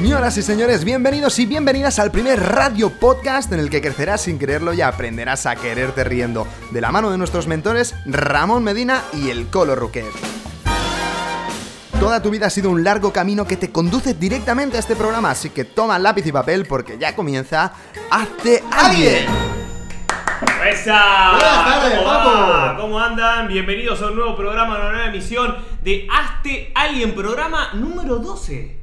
Señoras y señores, bienvenidos y bienvenidas al primer radio podcast en el que crecerás sin quererlo y aprenderás a quererte riendo, de la mano de nuestros mentores Ramón Medina y el Colo Ruquet. Toda tu vida ha sido un largo camino que te conduce directamente a este programa, así que toma lápiz y papel porque ya comienza Hazte Alguien. ¡Esa! Buenas tardes, ¿Cómo va? ¿Cómo andan? Bienvenidos a un nuevo programa, a una nueva emisión de Hazte Alguien, programa número 12.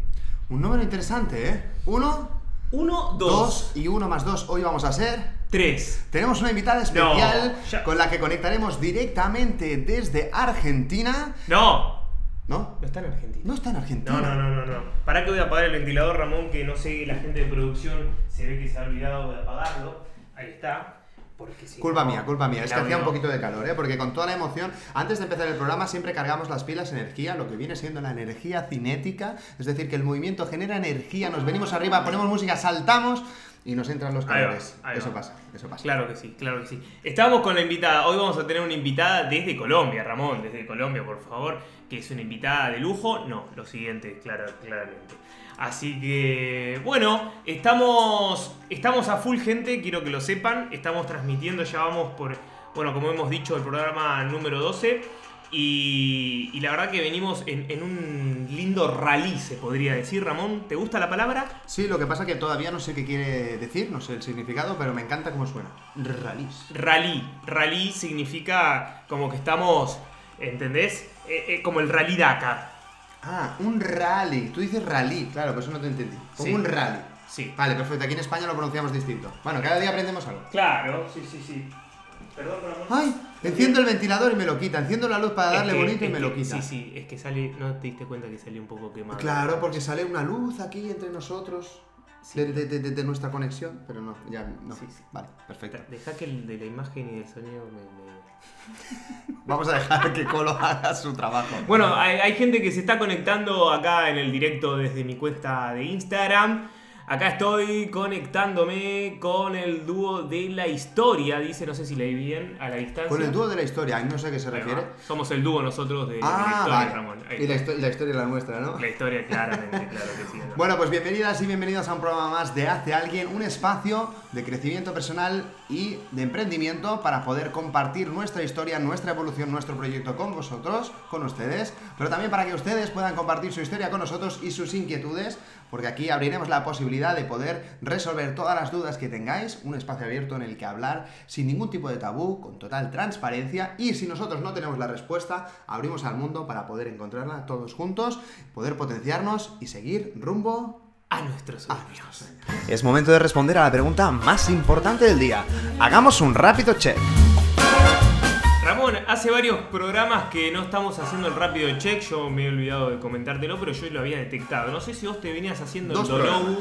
Un número interesante, ¿eh? Uno, 1, 2, dos y uno más dos. Hoy vamos a ser 3. Tenemos una invitada especial No, con la que conectaremos directamente desde Argentina. No, ¿No? no está en Argentina. No está en Argentina. No, no, no, no, no. ¿Para qué voy a apagar el ventilador, Ramón? Que no sé, la gente de producción se ve que se ha olvidado de apagarlo. Ahí está. Porque si Culpa no, mía, culpa mía. Es que hacía un poquito de calor, ¿eh? Porque con toda la emoción, antes de empezar el programa siempre cargamos las pilas energía, lo que viene siendo la energía cinética. Es decir, que el movimiento genera energía, nos venimos arriba, ponemos música, saltamos y nos entran los Ahí va, calores. ahí Eso va. pasa, eso pasa. Claro que sí, claro que sí. Estamos con la invitada. Hoy vamos a tener una invitada desde Colombia, Ramón, desde Colombia, por favor. Que es una invitada de lujo. No, lo siguiente, claro, claramente. Así que, bueno, estamos, estamos a full gente, quiero que lo sepan. Estamos transmitiendo, ya vamos por, bueno, como hemos dicho, el programa número 12. Y, y la verdad que venimos en, en un lindo rally, se podría decir, Ramón. ¿Te gusta la palabra? Sí, lo que pasa que todavía no sé qué quiere decir, no sé el significado, pero me encanta cómo suena. Rallies. Rally. Rally significa como que estamos, ¿entendés? Eh, eh, como el rally Dakar. Ah, un rally. Tú dices rally, claro, pues eso no te entendí. Como Sí. un rally. Sí. Vale, perfecto. Aquí en España lo pronunciamos distinto. Bueno, cada día aprendemos algo. Claro, sí, sí, sí. Perdón, Ramón. Ay, enciendo el ventilador y me lo quita. Enciendo la luz para Es darle que- bonito y me que- lo quita. Sí, sí, es que sale, no te diste cuenta que salió un poco quemado. Claro, porque sale una luz aquí entre nosotros Sí. de, de- de- de- de nuestra conexión, pero no, ya no. Sí, sí. Vale, perfecto. Deja que el de la imagen y del sonido me... me- Vamos a dejar que Colo haga su trabajo. Bueno, hay, gente que se está conectando acá en el directo desde mi cuenta de Instagram. Acá estoy conectándome con el dúo de la historia, dice, no sé si leí bien a la distancia. Con el dúo de la historia, no sé a qué se refiere. va. Somos el dúo nosotros de, de la Ah, historia, vale. Ramón. Y la, histo- la historia la nuestra, ¿no? La historia, claramente, claro que sí. ¿no? Bueno, pues bienvenidas y bienvenidos a un programa más de Hace Alguien, un espacio de crecimiento personal y de emprendimiento para poder compartir nuestra historia, nuestra evolución, nuestro proyecto con vosotros, con ustedes, pero también para que ustedes puedan compartir su historia con nosotros y sus inquietudes, porque aquí abriremos la posibilidad de poder resolver todas las dudas que tengáis, un espacio abierto en el que hablar sin ningún tipo de tabú, con total transparencia y si nosotros no tenemos la respuesta, abrimos al mundo para poder encontrarla todos juntos, poder potenciarnos y seguir rumbo A nuestros sueños. es momento de responder a la pregunta más importante del día. Hagamos un rápido check. Ramón, hace varios programas que no estamos haciendo el rápido check. Yo me he olvidado de comentártelo, pero yo lo había detectado. No sé si vos te venías haciendo Dos el Dolobu.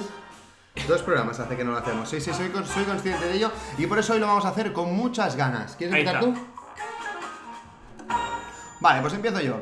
Dos programas hace que no lo hacemos. Sí, sí, soy, con- soy consciente de ello y por eso hoy lo vamos a hacer con muchas ganas. ¿Quieres Ahí empezar está. tú? Vale, pues empiezo yo.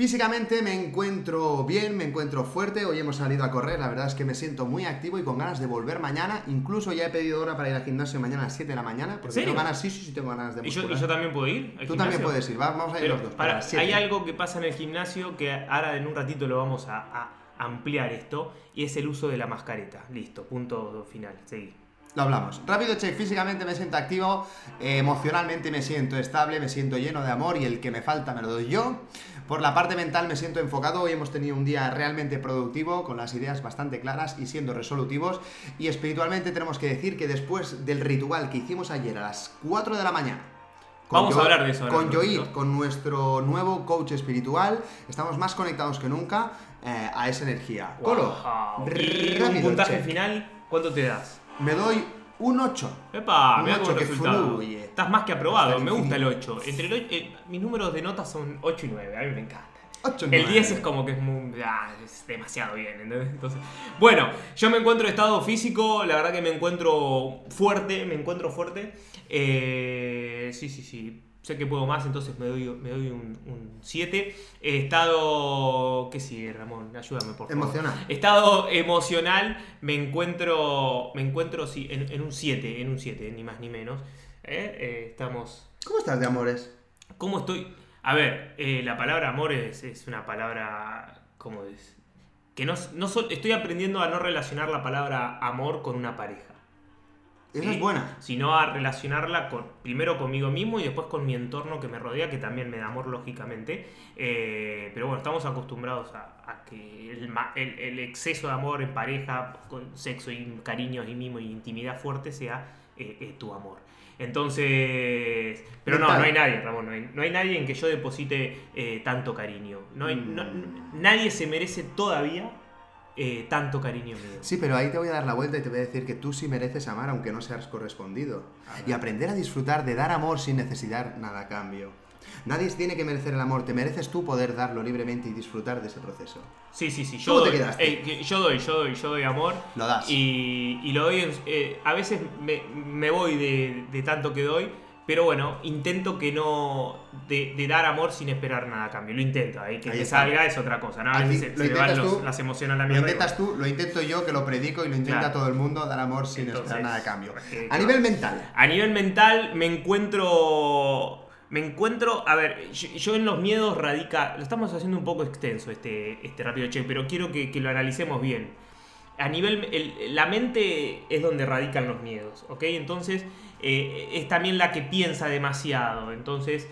Físicamente me encuentro bien, me encuentro fuerte. Hoy hemos salido a correr, la verdad es que me siento muy activo y con ganas de volver mañana. Incluso ya he pedido hora para ir al gimnasio mañana a las 7 de la mañana. Porque serio? tengo ganas, sí, sí, sí, tengo ganas de ¿Y yo, y muscular. yo también puedo ir? al Tú también puedes ir, va- vamos a ir Pero, los dos. para, hay algo que pasa en el gimnasio que ahora en un ratito lo vamos a, a ampliar esto y es el uso de la mascareta. Listo, punto final. Seguí. Lo hablamos. Rápido check, físicamente me siento activo, eh, emocionalmente me siento estable, me siento lleno de amor y el que me falta me lo doy yo. Por la parte mental me siento enfocado, hoy hemos tenido un día realmente productivo, con las ideas bastante claras y siendo resolutivos. Y espiritualmente tenemos que decir que después del ritual que hicimos ayer a las 4 de la mañana, Vamos a hablar de eso ahora Con ratito. con nuestro nuevo coach espiritual, estamos más conectados que nunca eh, a esa energía. Colo, Wow. Y un puntaje check. final, ¿cuánto te das? Me doy un 8. Epa, Un ocho cómo que resultado. fluye. Estás más que aprobado, me gusta el infinito. 8. Entre el ocho- eh, mis números de notas son 8 y 9, a mí me encanta. 8 El 10 es como que es, muy, ah, es demasiado bien, ¿entendés? Entonces, bueno, yo me encuentro en estado físico, la verdad que me encuentro fuerte, me encuentro fuerte. Eh, sí, sí, sí. Sé que puedo más, entonces me doy, me doy un 7. He estado. ¿Qué sigue, Ramón? Ayúdame, por favor. Emocional. Estado emocional, me encuentro. Me encuentro, sí, en, en un 7, en un 7, ni más ni menos. ¿Eh? Eh, estamos. ¿Cómo estás de amores? ¿Cómo estoy? A ver, eh, la palabra amor es, es una palabra. ¿Cómo es? que no, no so- estoy aprendiendo a no relacionar la palabra amor con una pareja. Esa ¿sí? es buena. Sino a relacionarla con, primero conmigo mismo y después con mi entorno que me rodea, que también me da amor, lógicamente. Eh, pero bueno, estamos acostumbrados a, a que el, ma- el- el exceso de amor en pareja, con sexo y cariños y mimo y intimidad fuerte sea eh, eh, tu amor. Entonces, pero no, no hay nadie, Ramón, no hay, no hay nadie en que yo deposite tanto cariño. No hay, no- Mm. nadie se merece todavía eh, tanto cariño mío. Sí, pero ahí te voy a dar la vuelta y te voy a decir que tú sí mereces amar aunque no seas correspondido. Y aprender a disfrutar de dar amor sin necesidad nada a cambio. Nadie tiene que merecer el amor, te mereces tú poder darlo libremente y disfrutar de ese proceso. Sí, sí, sí. Yo ¿Cómo te doy, quedaste? eh, yo doy, yo doy, yo doy amor. Lo das. Y, y lo doy. eh, a veces me, me voy de, de tanto que doy. Pero bueno, intento que no. De, de dar amor sin esperar nada a cambio. Lo intento. Ahí que Ahí salga es otra cosa. ¿no? A veces se, lo se van intentas los- tú, las emociones a la Lo mierda. y intentas tú, lo intento yo, que lo predico y lo intenta Claro. todo el mundo, dar amor sin Entonces, esperar nada a cambio. eh, A nivel mental, A nivel mental me encuentro. Me encuentro. A ver, yo, yo en los miedos radica. Lo estamos haciendo un poco extenso este, este rápido check, pero quiero que, que lo analicemos bien. A nivel. el- la mente es donde radican los miedos, ¿ok? Entonces, eh, es también la que piensa demasiado. Entonces,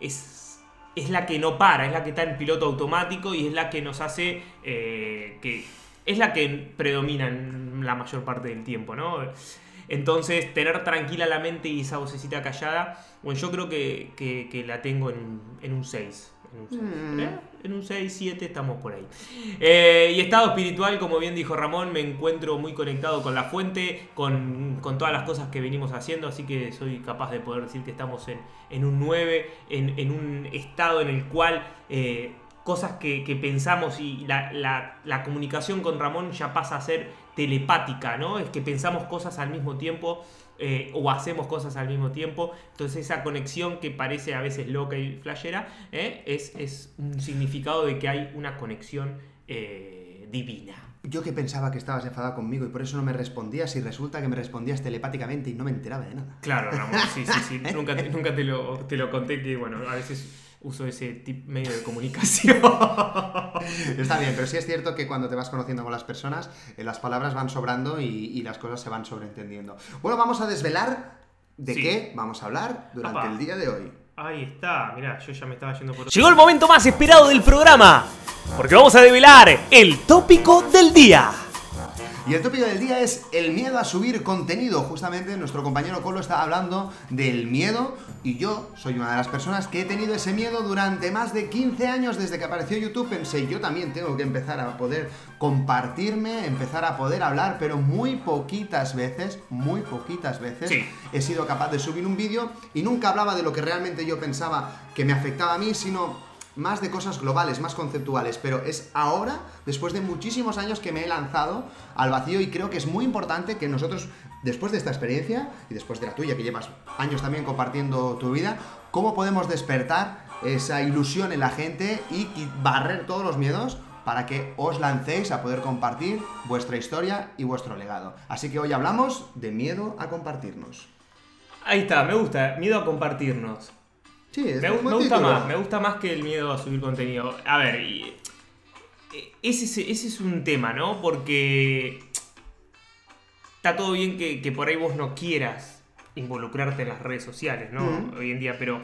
es. Es la que no para, es la que está en piloto automático y es la que nos hace eh, que. Es la que predomina en la mayor parte del tiempo, ¿no? Entonces, tener tranquila la mente y esa vocecita callada, bueno, yo creo que, que- la tengo en, en un 6. En un 6, Mm. ¿eh? En un 6, 7, estamos por ahí. Eh, y estado espiritual, como bien dijo Ramón, me encuentro muy conectado con la fuente, con, con todas las cosas que venimos haciendo, así que soy capaz de poder decir que estamos en, en un 9, en, en un estado en el cual eh, cosas que, que pensamos y la, la- la comunicación con Ramón ya pasa a ser telepática, ¿no? Es que pensamos cosas al mismo tiempo eh, o hacemos cosas al mismo tiempo. Entonces esa conexión que parece a veces loca y flashera ¿eh? es, es un significado de que hay una conexión eh, divina. yo que pensaba que estabas enfadado conmigo y por eso no me respondías y resulta que me respondías telepáticamente y no me enteraba de nada. Claro, Ramón, sí, sí, sí. Nunca, te- nunca te, lo, te lo conté que, bueno, a veces uso ese tip medio de comunicación. Está bien, pero sí es cierto que cuando te vas conociendo con las personas, eh, las palabras van sobrando y, y las cosas se van sobreentendiendo. Bueno, vamos a desvelar de Sí. qué vamos a hablar durante el día de hoy. Ahí está, mirá, yo ya me estaba yendo por... Llegó el momento más esperado del programa, porque vamos a develar el tópico del día. Y el tópico del día es el miedo a subir contenido. Justamente nuestro compañero Colo está hablando del miedo y yo soy una de las personas que he tenido ese miedo durante más de 15 años desde que apareció YouTube. Pensé, yo también tengo que empezar a poder compartirme, empezar a poder hablar, pero muy poquitas veces, muy poquitas veces Sí. he sido capaz de subir un vídeo y nunca hablaba de lo que realmente yo pensaba que me afectaba a mí, sino más de cosas globales, más conceptuales, pero es ahora, después de muchísimos años que me he lanzado al vacío y creo que es muy importante que nosotros, después de esta experiencia y después de la tuya, que llevas años también compartiendo tu vida, cómo podemos despertar esa ilusión en la gente y barrer todos los miedos para que os lancéis a poder compartir vuestra historia y vuestro legado. Así que hoy hablamos de miedo a compartirnos. Ahí está, me gusta, miedo a compartirnos. Sí, es Me, un me buen gusta título. más, me gusta más que el miedo a subir contenido. A ver, y- eh, ese, es- ese es un tema, ¿no? Porque está todo bien que, que por ahí vos no quieras involucrarte en las redes sociales, ¿no? Hoy en día, pero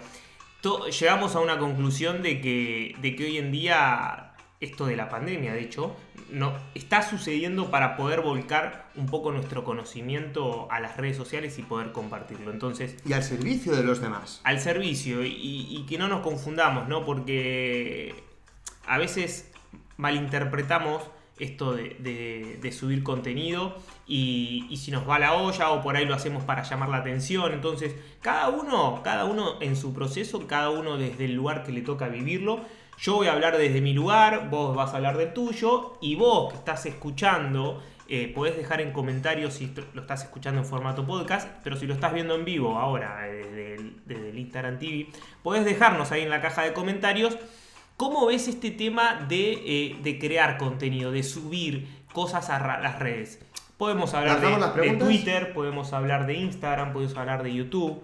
to- llegamos a una conclusión de que, de que hoy en día esto de la pandemia, de hecho, no, está sucediendo para poder volcar un poco nuestro conocimiento a las redes sociales y poder compartirlo. Entonces, Y al servicio de los demás. al servicio y, y que no nos confundamos, ¿no? Porque a veces malinterpretamos esto de, de- de subir contenido y, y si nos va la olla o por ahí lo hacemos para llamar la atención. Entonces, cada uno, cada uno en su proceso, cada uno desde el lugar que le toca vivirlo. Yo voy a hablar desde mi lugar, vos vas a hablar del tuyo y vos que estás escuchando eh, podés dejar en comentarios si lo estás escuchando en formato podcast, pero si lo estás viendo en vivo ahora eh, desde el, desde el Instagram TV, podés dejarnos ahí en la caja de comentarios cómo ves este tema de, eh, de crear contenido, de subir cosas a las redes. Podemos hablar ¿Lanzamos las de, de? Twitter, podemos hablar de Instagram, podemos hablar de YouTube.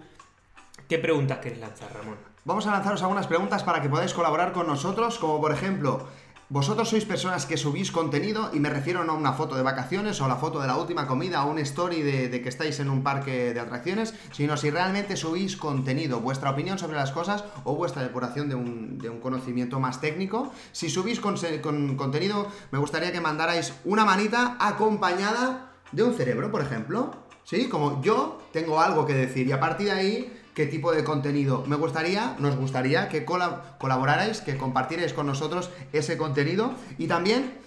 ¿Qué preguntas querés lanzar, Ramón? Vamos a lanzaros algunas preguntas para que podáis colaborar con nosotros, como por ejemplo, vosotros sois personas que subís contenido y me refiero no a una foto de vacaciones o a la foto de la última comida o un story de, que estáis en un parque de atracciones, sino si realmente subís contenido, vuestra opinión sobre las cosas o vuestra depuración de un, conocimiento más técnico. Si subís con contenido, me gustaría que mandarais una manita acompañada de un cerebro, por ejemplo. ¿Sí? Como yo tengo algo que decir y a partir de ahí qué tipo de contenido. Me gustaría, nos gustaría que colaborarais, que compartierais con nosotros ese contenido. Y también,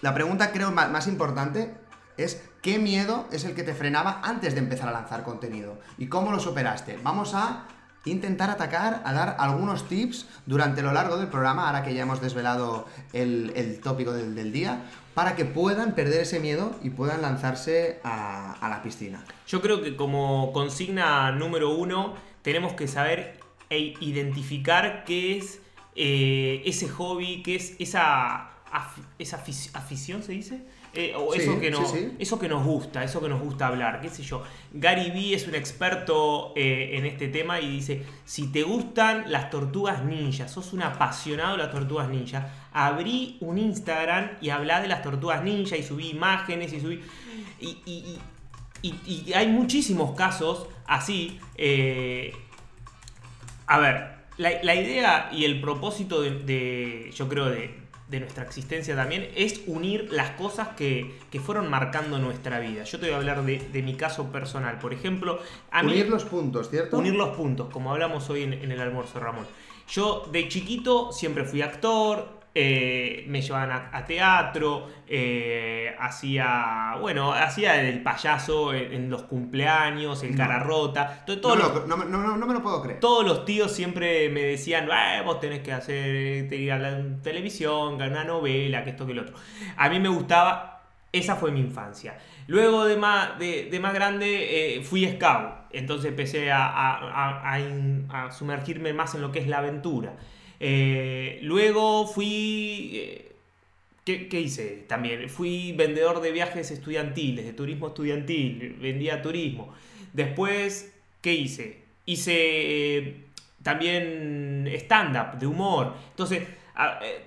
la pregunta creo más, importante es qué miedo es el que te frenaba antes de empezar a lanzar contenido y cómo lo superaste. Vamos a intentar atacar, a dar algunos tips durante lo largo del programa, ahora que ya hemos desvelado el, tópico del, día, para que puedan perder ese miedo y puedan lanzarse a, la piscina. Yo creo que como consigna número uno, tenemos que saber e identificar qué es eh, ese hobby, qué es esa, esa afición, ¿se dice? Eh, o eso, que nos, eso que nos gusta, eso que nos gusta hablar, qué sé yo. Gary Vee es un experto eh, en este tema y dice, si te gustan las tortugas ninjas, sos un apasionado de las tortugas ninjas, abrí un Instagram y hablá de las tortugas ninjas y subí imágenes y subí... Y, hay muchísimos casos así. Eh, a ver, la, idea y el propósito de yo creo, de, de nuestra existencia también, es unir las cosas que, fueron marcando nuestra vida. Yo te voy a hablar de, mi caso personal. Por ejemplo, a unir los puntos, ¿cierto? Unir los puntos, como hablamos hoy en el almuerzo, Ramón. Yo de chiquito siempre fui actor, eh, me llevaban a, teatro, eh, hacía, bueno, hacía el payaso en, los cumpleaños, el cara rota. Todo, no, me lo puedo creer. Todos los tíos siempre me decían, vos tenés que hacer, ir a la televisión, ganar una novela, que esto, que lo otro. A mí me gustaba, esa fue mi infancia. Luego de más, de, más grande eh, fui scout, entonces empecé a sumergirme más en lo que es la aventura. Eh, luego fui... Eh, ¿qué, hice también? Fui vendedor de viajes estudiantiles, de turismo estudiantil, vendía turismo. Después, ¿qué hice? Hice eh, también stand-up, de humor. Entonces,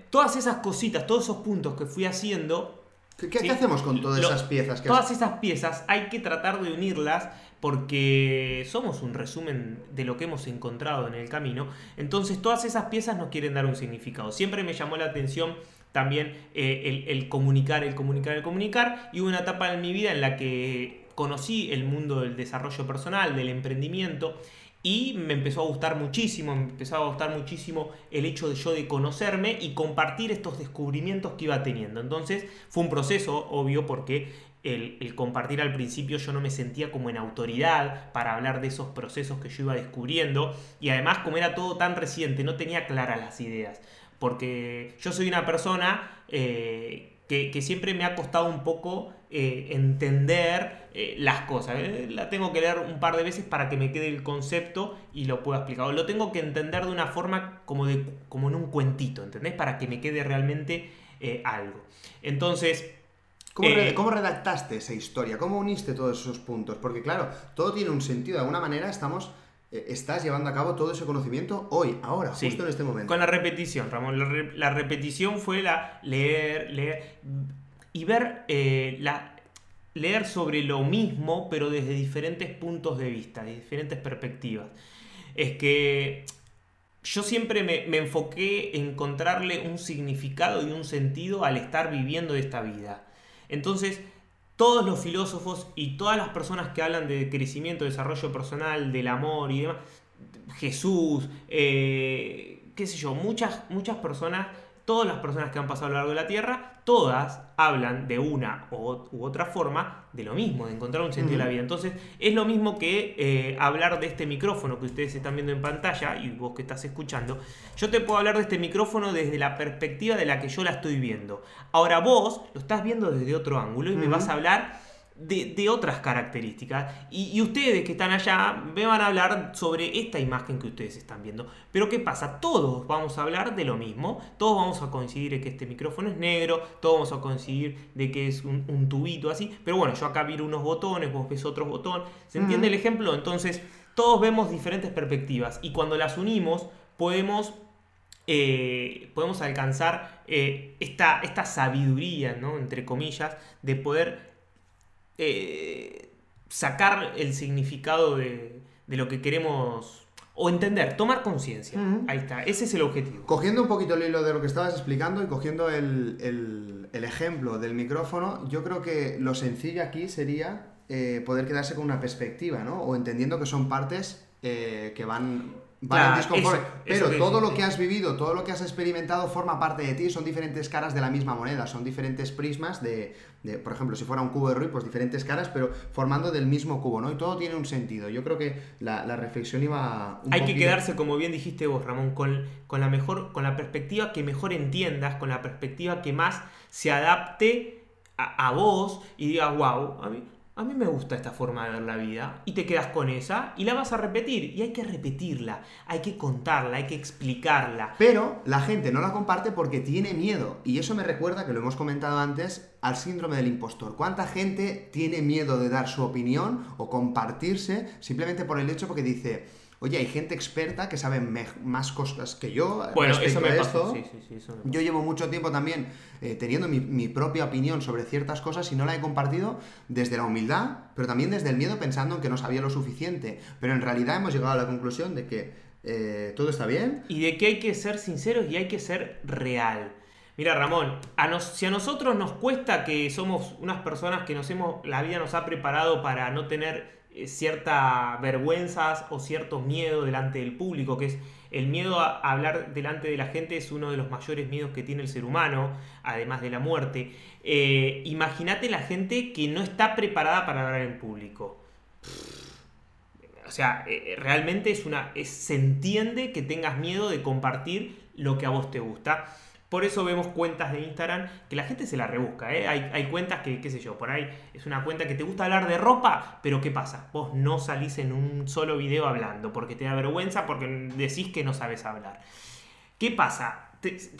todas esas cositas, todos esos puntos que fui haciendo... ¿Qué, hacemos con todas esas piezas? todas esas piezas hay que tratar de unirlas porque somos un resumen de lo que hemos encontrado en el camino. Entonces todas esas piezas nos quieren dar un significado. Siempre me llamó la atención también eh, el, comunicar, el comunicar, el comunicar. Y hubo una etapa en mi vida en la que conocí el mundo del desarrollo personal, del emprendimiento. Y me empezó a gustar muchísimo, me empezó a gustar muchísimo el hecho de yo conocerme y compartir estos descubrimientos que iba teniendo. Entonces fue un proceso, obvio, porque el, compartir al principio yo no me sentía como en autoridad para hablar de esos procesos que yo iba descubriendo y además como era todo tan reciente no tenía claras las ideas porque yo soy una persona eh, que, siempre me ha costado un poco eh, entender eh, las cosas. La tengo que leer un par de veces para que me quede el concepto y lo pueda explicar. lo tengo que entender de una forma como, de, como en un cuentito, ¿entendés? Para que me quede realmente algo. Entonces, eh, ¿Cómo, redactaste esa historia? ¿Cómo uniste todos esos puntos? Porque claro, todo tiene un sentido. De alguna manera estamos eh, estás llevando a cabo todo ese conocimiento hoy, ahora, justo en este momento. Con la repetición, Ramón. La, repetición fue la leer, leer y ver eh, la, leer sobre lo mismo, pero desde diferentes puntos de vista, de diferentes perspectivas. Es que yo siempre me, me enfoqué en encontrarle un significado y un sentido al estar viviendo esta vida. Entonces, todos los filósofos y todas las personas que hablan de crecimiento, desarrollo personal, del amor y demás, Jesús, eh, qué sé yo, muchas, muchas personas todas las personas que han pasado a lo largo de la Tierra, todas hablan de una u otra forma de lo mismo, de encontrar un sentido de la vida. Entonces, es lo mismo que eh, hablar de este micrófono que ustedes están viendo en pantalla y vos que estás escuchando. Yo te puedo hablar de este micrófono desde la perspectiva de la que yo la estoy viendo. Ahora vos lo estás viendo desde otro ángulo y me vas a hablar de, otras características. Y, ustedes que están allá me van a hablar sobre esta imagen que ustedes están viendo. Pero ¿qué pasa? Todos vamos a hablar de lo mismo. Todos vamos a coincidir en que este micrófono es negro. Todos vamos a coincidir de que es un, tubito así. Pero bueno, yo acá vi unos botones, vos ves otros botones. ¿Se entiende el ejemplo? Entonces, todos vemos diferentes perspectivas. Y cuando las unimos, podemos eh, podemos alcanzar eh, esta, esta sabiduría, ¿no? Entre comillas, de poder eh, sacar el significado de, de lo que queremos o entender, tomar conciencia. Ahí está, ese es el objetivo. Cogiendo un poquito el hilo de lo que estabas explicando y cogiendo el, el- el ejemplo del micrófono, yo creo que lo sencillo aquí sería eh, poder quedarse con una perspectiva, ¿no? O entendiendo que son partes eh, que van, Claro, eso- eso Pero que todo lo dijiste. que has vivido, todo lo que has experimentado forma parte de ti, son diferentes caras de la misma moneda, son diferentes prismas de, de, por ejemplo, si fuera un cubo de Rubik, pues diferentes caras, pero formando del mismo cubo, ¿no? Y todo tiene un sentido. Yo creo que la, la reflexión iba un Hay que quedarse, como bien dijiste vos, Ramón, con, con la mejor, con la perspectiva que mejor entiendas, con la perspectiva que más se adapte a, a vos y digas, wow, a mí, a mí me gusta esta forma de ver la vida. Y te quedas con esa y la vas a repetir. Y hay que repetirla, hay que contarla, hay que explicarla. Pero la gente no la comparte porque tiene miedo. Y eso me recuerda, que lo hemos comentado antes, al síndrome del impostor. ¿Cuánta gente tiene miedo de dar su opinión o compartirse simplemente por el hecho porque dice, oye, hay gente experta que sabe más cosas que yo Bueno, respecto eso me esto"? Sí, sí, sí, eso me pasó. Yo llevo mucho tiempo también eh, teniendo mi, mi propia opinión sobre ciertas cosas y no la he compartido desde la humildad, pero también desde el miedo pensando en que no sabía lo suficiente. Pero en realidad hemos llegado a la conclusión de que eh, todo está bien, Y de que hay que ser sinceros y hay que ser real. Mira, Ramón, a nos- si a nosotros nos cuesta que somos unas personas que nos hemos, la vida nos ha preparado para no tener eh, ciertas vergüenzas o cierto miedo delante del público, que es el miedo a hablar delante de la gente es uno de los mayores miedos que tiene el ser humano, además de la muerte. Eh, Imagínate la gente que no está preparada para hablar en público. O sea, eh, realmente es una. se entiende que tengas miedo de compartir lo que a vos te gusta. Por eso vemos cuentas de Instagram que la gente se la rebusca. ¿eh? Hay, cuentas que, qué sé yo, por ahí es una cuenta que te gusta hablar de ropa, pero ¿qué pasa? Vos no salís en un solo video hablando porque te da vergüenza, porque decís que no sabes hablar. ¿Qué pasa?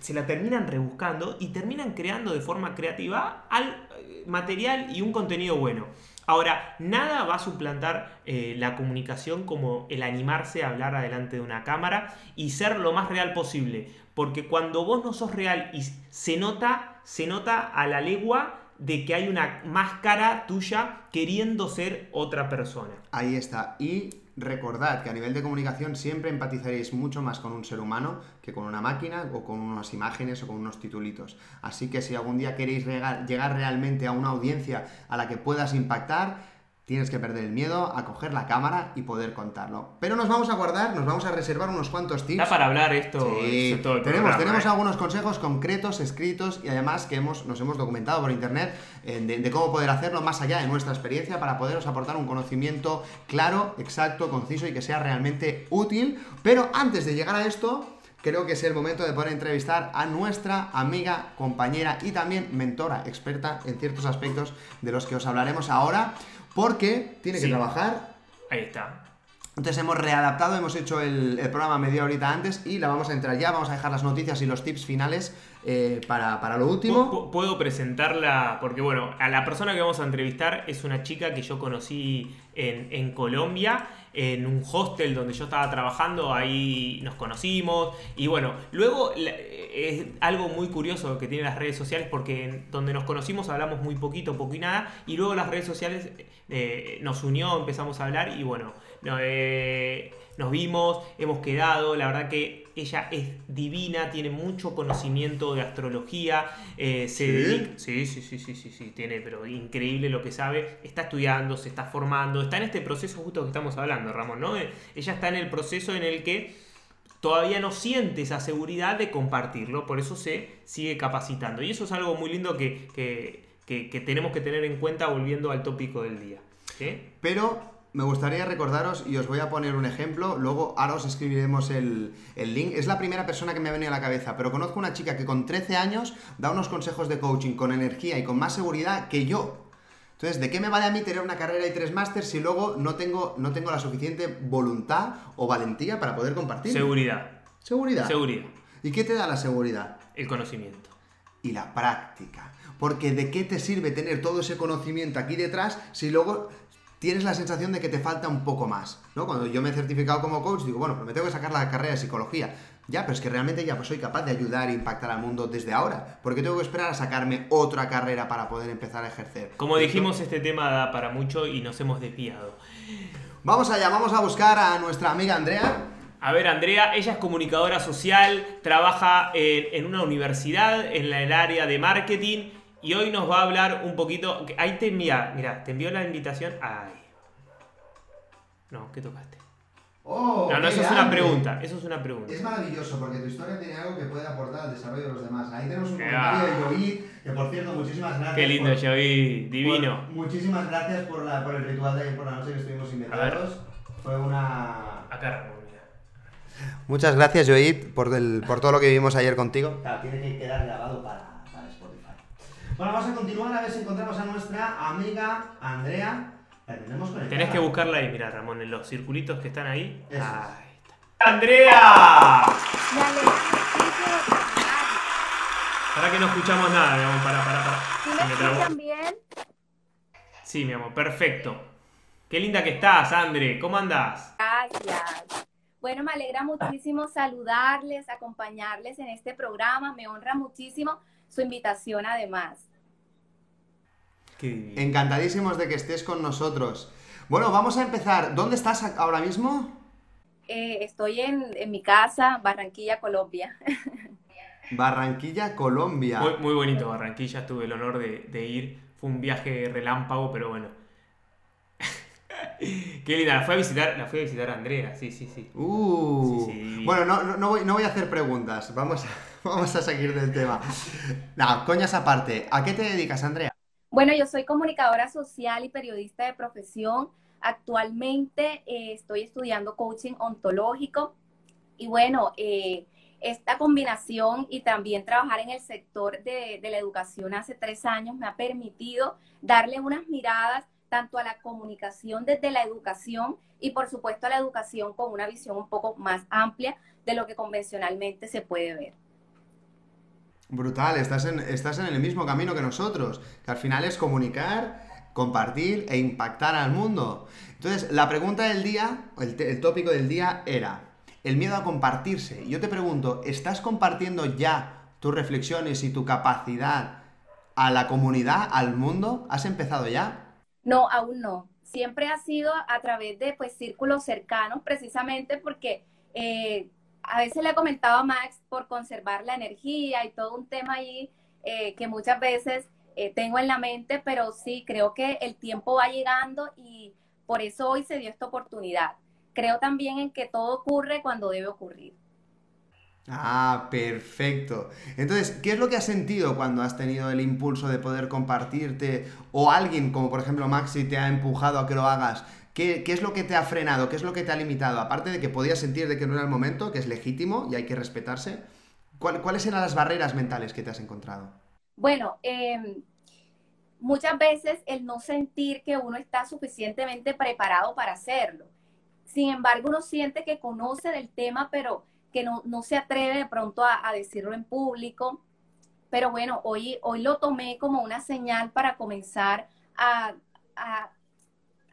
Se la terminan rebuscando y terminan creando de forma creativa al eh, material y un contenido bueno. Ahora, nada va a suplantar eh, la comunicación como el animarse a hablar adelante de una cámara y ser lo más real posible. Porque cuando vos no sos real y se nota, se nota a la legua de que hay una máscara tuya queriendo ser otra persona. Ahí está. Y recordad que a nivel de comunicación siempre empatizaréis mucho más con un ser humano que con una máquina o con unas imágenes o con unos titulitos. Así que si algún día queréis llegar realmente a una audiencia a la que puedas impactar, tienes que perder el miedo a coger la cámara y poder contarlo. Pero nos vamos a guardar, nos vamos a reservar unos cuantos tips. Da para hablar esto, Sí, esto todo el tenemos, programa, tenemos ¿eh? algunos consejos concretos, escritos y además que hemos, nos hemos documentado por internet eh, de, de cómo poder hacerlo más allá de nuestra experiencia para poderos aportar un conocimiento claro, exacto, conciso y que sea realmente útil. Pero antes de llegar a esto, creo que es el momento de poder entrevistar a nuestra amiga, compañera y también mentora, experta en ciertos aspectos de los que os hablaremos ahora, porque tiene que Sí. trabajar Ahí está. entonces hemos readaptado, hemos hecho el, el programa media horita antes y la vamos a entrar ya, vamos a dejar las noticias y los tips finales eh, para, para lo último. Pu- Puedo presentarla porque, bueno, a la persona que vamos a entrevistar es una chica que yo conocí en, en Colombia, en un hostel donde yo estaba trabajando, ahí nos conocimos. Y bueno, luego la- es algo muy curioso que tienen las redes sociales porque donde nos conocimos hablamos muy poquito, poco y nada. Y luego las redes sociales eh, nos unió, empezamos a hablar y bueno, no, eh, nos vimos, hemos quedado. La verdad que ella es divina, tiene mucho conocimiento de astrología, eh, se ¿Sí? dedica- Sí, sí, sí, sí, sí, sí, tiene, pero increíble lo que sabe. Está estudiando, se está formando, está en este proceso justo que estamos hablando, Ramón, ¿no? Eh, Ella está en el proceso en el que todavía no siente esa seguridad de compartirlo, por eso se sigue capacitando. Y eso es algo muy lindo que, que- que- que tenemos que tener en cuenta volviendo al tópico del día. ¿sí? Pero me gustaría recordaros, y os voy a poner un ejemplo, luego ahora os escribiremos el, el link. Es la primera persona que me ha venido a la cabeza, pero conozco una chica que con 13 años da unos consejos de coaching con energía y con más seguridad que yo. Entonces, ¿de qué me vale a mí tener una carrera y tres másters si luego no tengo, no tengo la suficiente voluntad o valentía para poder compartir? Seguridad. Seguridad. Seguridad. ¿Y qué te da la seguridad? El conocimiento. y la práctica. Porque ¿de qué te sirve tener todo ese conocimiento aquí detrás si luego tienes la sensación de que te falta un poco más? ¿no? Cuando yo me he certificado como coach, digo, bueno, pero me tengo que sacar la carrera de psicología. Ya, pero es que realmente ya pues soy capaz de ayudar e impactar al mundo desde ahora. ¿Por qué tengo que esperar a sacarme otra carrera para poder empezar a ejercer? Como dijimos, este tema da para mucho y nos hemos desviado. Vamos allá, vamos a buscar a nuestra amiga Andrea. A ver, Andrea, ella es comunicadora social, trabaja en, en una universidad en la- el área de marketing y hoy nos va a hablar un poquito. Ahí te envía, mira, te envió la invitación. Ay. No, ¿qué tocaste? Oh, No, no, eso es una pregunta. Eso es una pregunta. Es maravilloso porque tu historia tiene algo que puede aportar al desarrollo de los demás. Ahí tenemos un comentario de Yoid, que por cierto, muchísimas gracias. Qué lindo, por- Javi, divino. por- muchísimas gracias por, la, por el ritual de ayer por la noche que estuvimos invitados. Fue una. Acá, mira. Muchas gracias, Joid, por, el- por todo lo que vivimos ayer contigo. Claro, tiene que quedar grabado para. Bueno, vamos a continuar a ver si encontramos a nuestra amiga Andrea. La tenemos conectada. Tenés que buscarla ahí, mira, Ramón, en los circulitos que están ahí. Eso es. Ahí está. ¡Andrea! Para que no escuchamos nada, mi amor, para, para, para. ¿Sí me escuchan bien? Sí, mi amor, perfecto. Qué linda que estás, Andre. ¿Cómo andás? Gracias. Bueno, me alegra muchísimo saludarles, acompañarles en este programa. Me honra muchísimo su invitación además. Qué. Encantadísimos de que estés con nosotros. Bueno, vamos a empezar. ¿Dónde estás ahora mismo? Eh, estoy en, en mi casa, Barranquilla, Colombia. Barranquilla, Colombia. Muy, muy bonito Barranquilla, tuve el honor de, de ir. Fue un viaje relámpago, pero bueno. Qué linda, la fui a visitar, la fui a visitar a Andrea, sí, sí, sí. Uh, Sí, sí. Bueno, no, no, no voy, no voy a hacer preguntas. Vamos a, vamos a seguir del tema. No, coñas aparte. ¿A qué te dedicas, Andrea? Bueno, yo soy comunicadora social y periodista de profesión. Actualmente eh, estoy estudiando coaching ontológico y bueno, eh, esta combinación y también trabajar en el sector de, de la educación hace tres años me ha permitido darle unas miradas tanto a la comunicación desde la educación y por supuesto a la educación con una visión un poco más amplia de lo que convencionalmente se puede ver. Brutal, estás en, estás en el mismo camino que nosotros, que al final es comunicar, compartir e impactar al mundo. Entonces, la pregunta del día, el, el tópico del día era el miedo a compartirse. Yo te pregunto, ¿estás compartiendo ya tus reflexiones y tu capacidad a la comunidad, al mundo? ¿Has empezado ya? No, aún no. Siempre ha sido a través de pues círculos cercanos, precisamente porque eh, a veces le he comentado a Max por conservar la energía y todo un tema ahí eh, que muchas veces eh, tengo en la mente, pero sí, creo que el tiempo va llegando y por eso hoy se dio esta oportunidad. Creo también en que todo ocurre cuando debe ocurrir. Ah, perfecto. Entonces, ¿qué es lo que has sentido cuando has tenido el impulso de poder compartirte o alguien, como por ejemplo Maxi, te ha empujado a que lo hagas? ¿Qué, qué es lo que te ha frenado? ¿Qué es lo que te ha limitado? Aparte de que podías sentir de que no era el momento, que es legítimo y hay que respetarse, ¿cuál- ¿cuáles eran las barreras mentales que te has encontrado? Bueno, eh, muchas veces el no sentir que uno está suficientemente preparado para hacerlo. Sin embargo, uno siente que conoce del tema, pero que no, no se atreve de pronto a, a decirlo en público. Pero bueno, hoy, hoy lo tomé como una señal para comenzar a, a-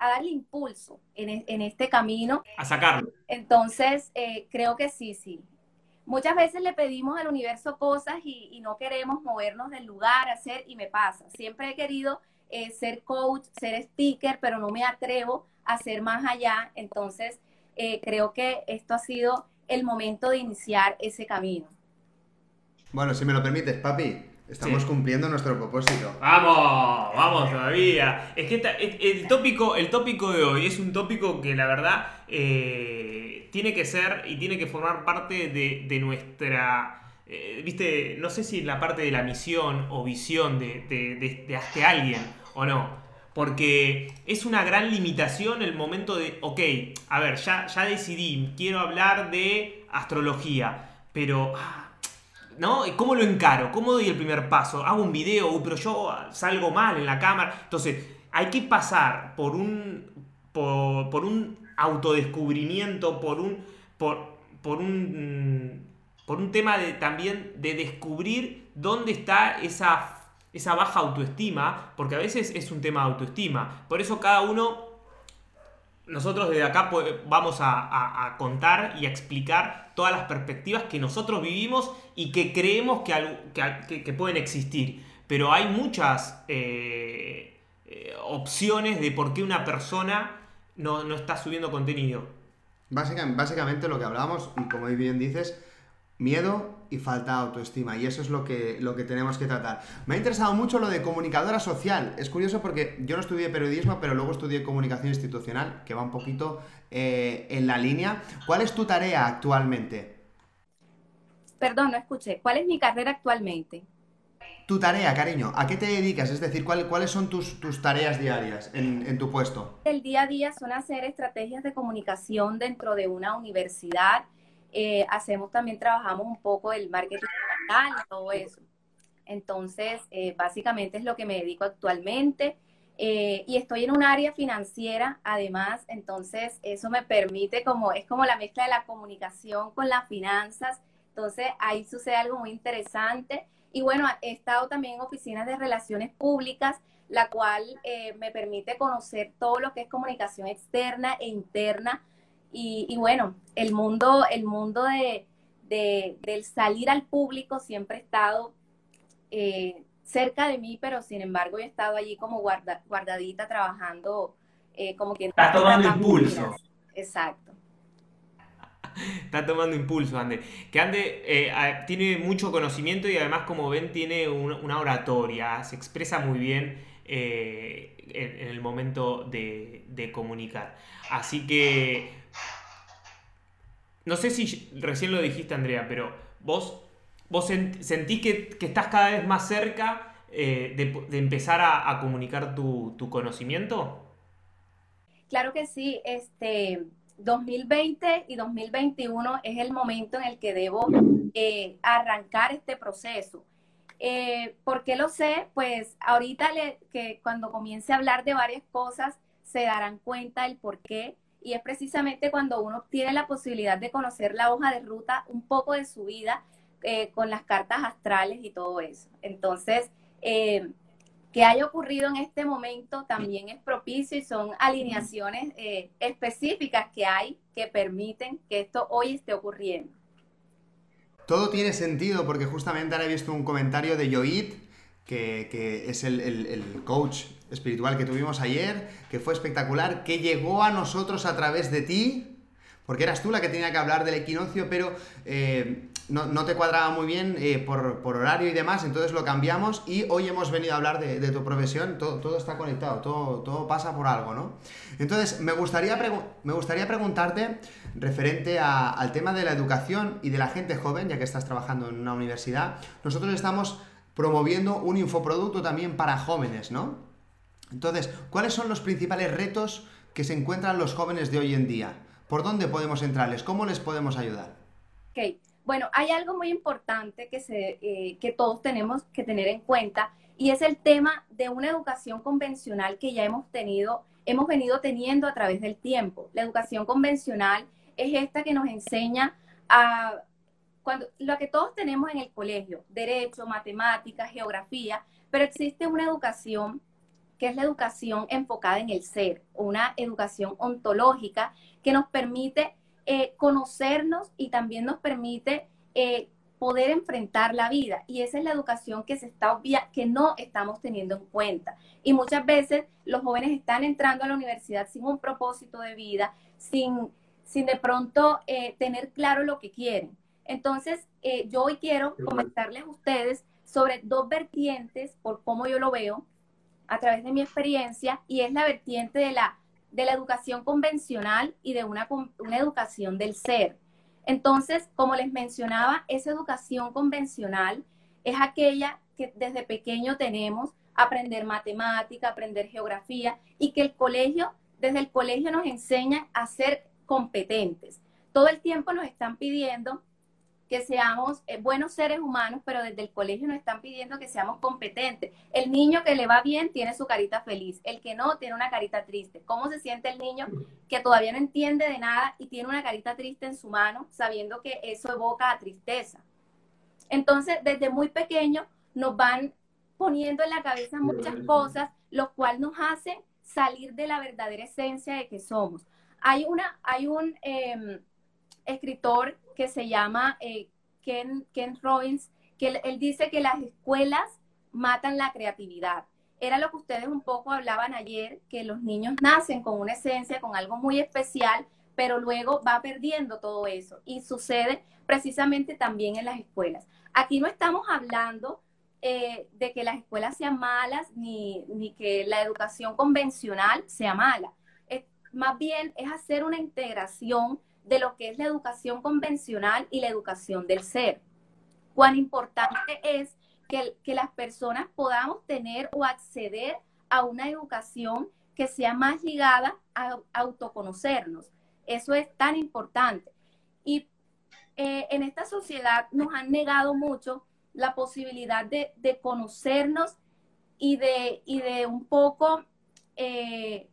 a darle impulso en, e- en este camino A sacarlo. entonces, eh, creo que sí, sí. Muchas veces le pedimos al universo cosas y, y no queremos movernos del lugar, hacer, y me pasa. Siempre he querido eh, ser coach, ser speaker, pero no me atrevo a ser más allá. Entonces, eh, creo que esto ha sido el momento de iniciar ese camino. Bueno, si me lo permites, papi, estamos Sí. cumpliendo nuestro propósito. Vamos, vamos todavía. Es que esta- el, el tópico, el tópico de hoy es un tópico que la verdad eh, tiene que ser y tiene que formar parte de, de nuestra, eh, viste, no sé si la parte de la misión o visión de, de, de- hacia alguien o no. Porque es una gran limitación el momento de, ok, a ver, ya, ya decidí, quiero hablar de astrología, pero... ah, ¿No? ¿Cómo lo encaro? ¿Cómo doy el primer paso? Hago un video, uy, pero yo salgo mal en la cámara. Entonces, hay que pasar por un. por, por un autodescubrimiento, por un. por, por un. por un tema de, también de descubrir dónde está esa, esa baja autoestima, porque a veces es un tema de autoestima. Por eso cada uno nosotros desde acá vamos a, contar y a explicar todas las perspectivas que nosotros vivimos y que creemos que, pueden existir. Pero hay muchas eh, eh, opciones de por qué una persona no, no está subiendo contenido. Básicamente, lo que hablamos, y como bien dices, miedo y falta de autoestima. Y eso es lo que, lo que tenemos que tratar. Me ha interesado mucho lo de comunicadora social. Es curioso porque yo no estudié periodismo, pero luego estudié comunicación institucional, que va un poquito eh, en la línea. ¿Cuál es tu tarea actualmente? Perdón, no escuché. ¿Cuál es mi carrera actualmente? Tu tarea, cariño, ¿a qué te dedicas? Es decir, ¿cuáles son tus, tus tareas diarias en, en tu puesto? El día a día son hacer estrategias de comunicación dentro de una universidad eh, hacemos también, trabajamos un poco el marketing digital y todo eso. Entonces, eh, básicamente es lo que me dedico actualmente. Eh, y estoy en un área financiera, además, entonces eso me permite como, es como la mezcla de la comunicación con las finanzas, entonces ahí sucede algo muy interesante. Y bueno, he estado también en oficinas de relaciones públicas, la cual me permite conocer todo lo que es comunicación externa e interna y, bueno, el mundo, el mundo de, del salir al público siempre ha estado eh, cerca de mí, pero sin embargo he estado allí como guardadita trabajando eh, como quien... Está tomando impulso. Exacto. Está tomando impulso, Ande. Que Ande eh, tiene mucho conocimiento y además, como ven, tiene una oratoria, se expresa muy bien en, el momento de, de comunicar. Así que no sé si recién lo dijiste, Andrea, pero vos, vos sentís que, estás cada vez más cerca eh, de, empezar a, comunicar tu, conocimiento. Claro que sí. Este 2020 y 2021 es el momento en el que debo eh, arrancar este proceso. Eh, ¿Por qué lo sé? Pues ahorita que cuando comience a hablar de varias cosas se darán cuenta el por qué y es precisamente cuando uno tiene la posibilidad de conocer la hoja de ruta, un poco de su vida eh, con las cartas astrales y todo eso. Entonces, eh, que haya ocurrido en este momento también es propicio y son alineaciones eh, específicas que hay que permiten que esto hoy esté ocurriendo. Todo tiene sentido porque justamente ahora he visto un comentario de Yoit, que, es el, el coach espiritual que tuvimos ayer, que fue espectacular, que llegó a nosotros a través de ti, porque eras tú la que tenía que hablar del equinoccio, pero eh, no, te cuadraba muy bien eh, por, horario y demás, entonces lo cambiamos y hoy hemos venido a hablar de, tu profesión, todo, todo, está conectado, todo, todo pasa por algo, ¿no? Entonces, me gustaría, me gustaría preguntarte, referente al tema de la educación y de la gente joven, ya que estás trabajando en una universidad, nosotros estamos promoviendo un infoproducto también para jóvenes, ¿no? Entonces, ¿cuáles son los principales retos que se encuentran los jóvenes de hoy en día? ¿Por dónde podemos entrarles? ¿Cómo les podemos ayudar? Ok, bueno, hay algo muy importante que, se, eh, que todos tenemos que tener en cuenta y es el tema de una educación convencional que ya hemos tenido, hemos venido teniendo a través del tiempo. La educación convencional es esta que nos enseña a cuando lo que todos tenemos en el colegio, derecho, matemáticas, geografía, pero existe una educación que es la educación enfocada en el ser, una educación ontológica que nos permite eh, conocernos y también nos permite eh, poder enfrentar la vida. Y esa es la educación que se está que no estamos teniendo en cuenta. Y muchas veces los jóvenes están entrando a la universidad sin un propósito de vida, sin, sin de pronto eh, tener claro lo que quieren. Entonces, yo hoy quiero comentarles a ustedes sobre dos vertientes, por cómo yo lo veo, a través de mi experiencia y es la vertiente de la, de la educación convencional y de una, una educación del ser. Entonces, como les mencionaba, esa educación convencional es aquella que desde pequeño tenemos, aprender matemática, aprender geografía y que el colegio, desde el colegio nos enseña a ser competentes. Todo el tiempo nos están pidiendo que seamos eh, buenos seres humanos, pero desde el colegio nos están pidiendo que seamos competentes. El niño que le va bien tiene su carita feliz, el que no tiene una carita triste. ¿Cómo se siente el niño que todavía no entiende de nada y tiene una carita triste en su mano, sabiendo que eso evoca a tristeza? Entonces, desde muy pequeño nos van poniendo en la cabeza muchas cosas, lo cual nos hace salir de la verdadera esencia de que somos. Hay, una, hay un em, escritor que se llama eh, Ken, Ken Robbins, que él, dice que las escuelas matan la creatividad. Era lo que ustedes un poco hablaban ayer, que los niños nacen con una esencia, con algo muy especial, pero luego va perdiendo todo eso. Y sucede precisamente también en las escuelas. Aquí no estamos hablando eh, de que las escuelas sean malas ni, ni, que la educación convencional sea mala. más bien es hacer una integración de lo que es la educación convencional y la educación del ser. Cuán importante es que, que las personas podamos tener o acceder a una educación que sea más ligada a autoconocernos. Eso es tan importante. Y eh, en esta sociedad nos han negado mucho la posibilidad de, conocernos y de, y de un poco eh,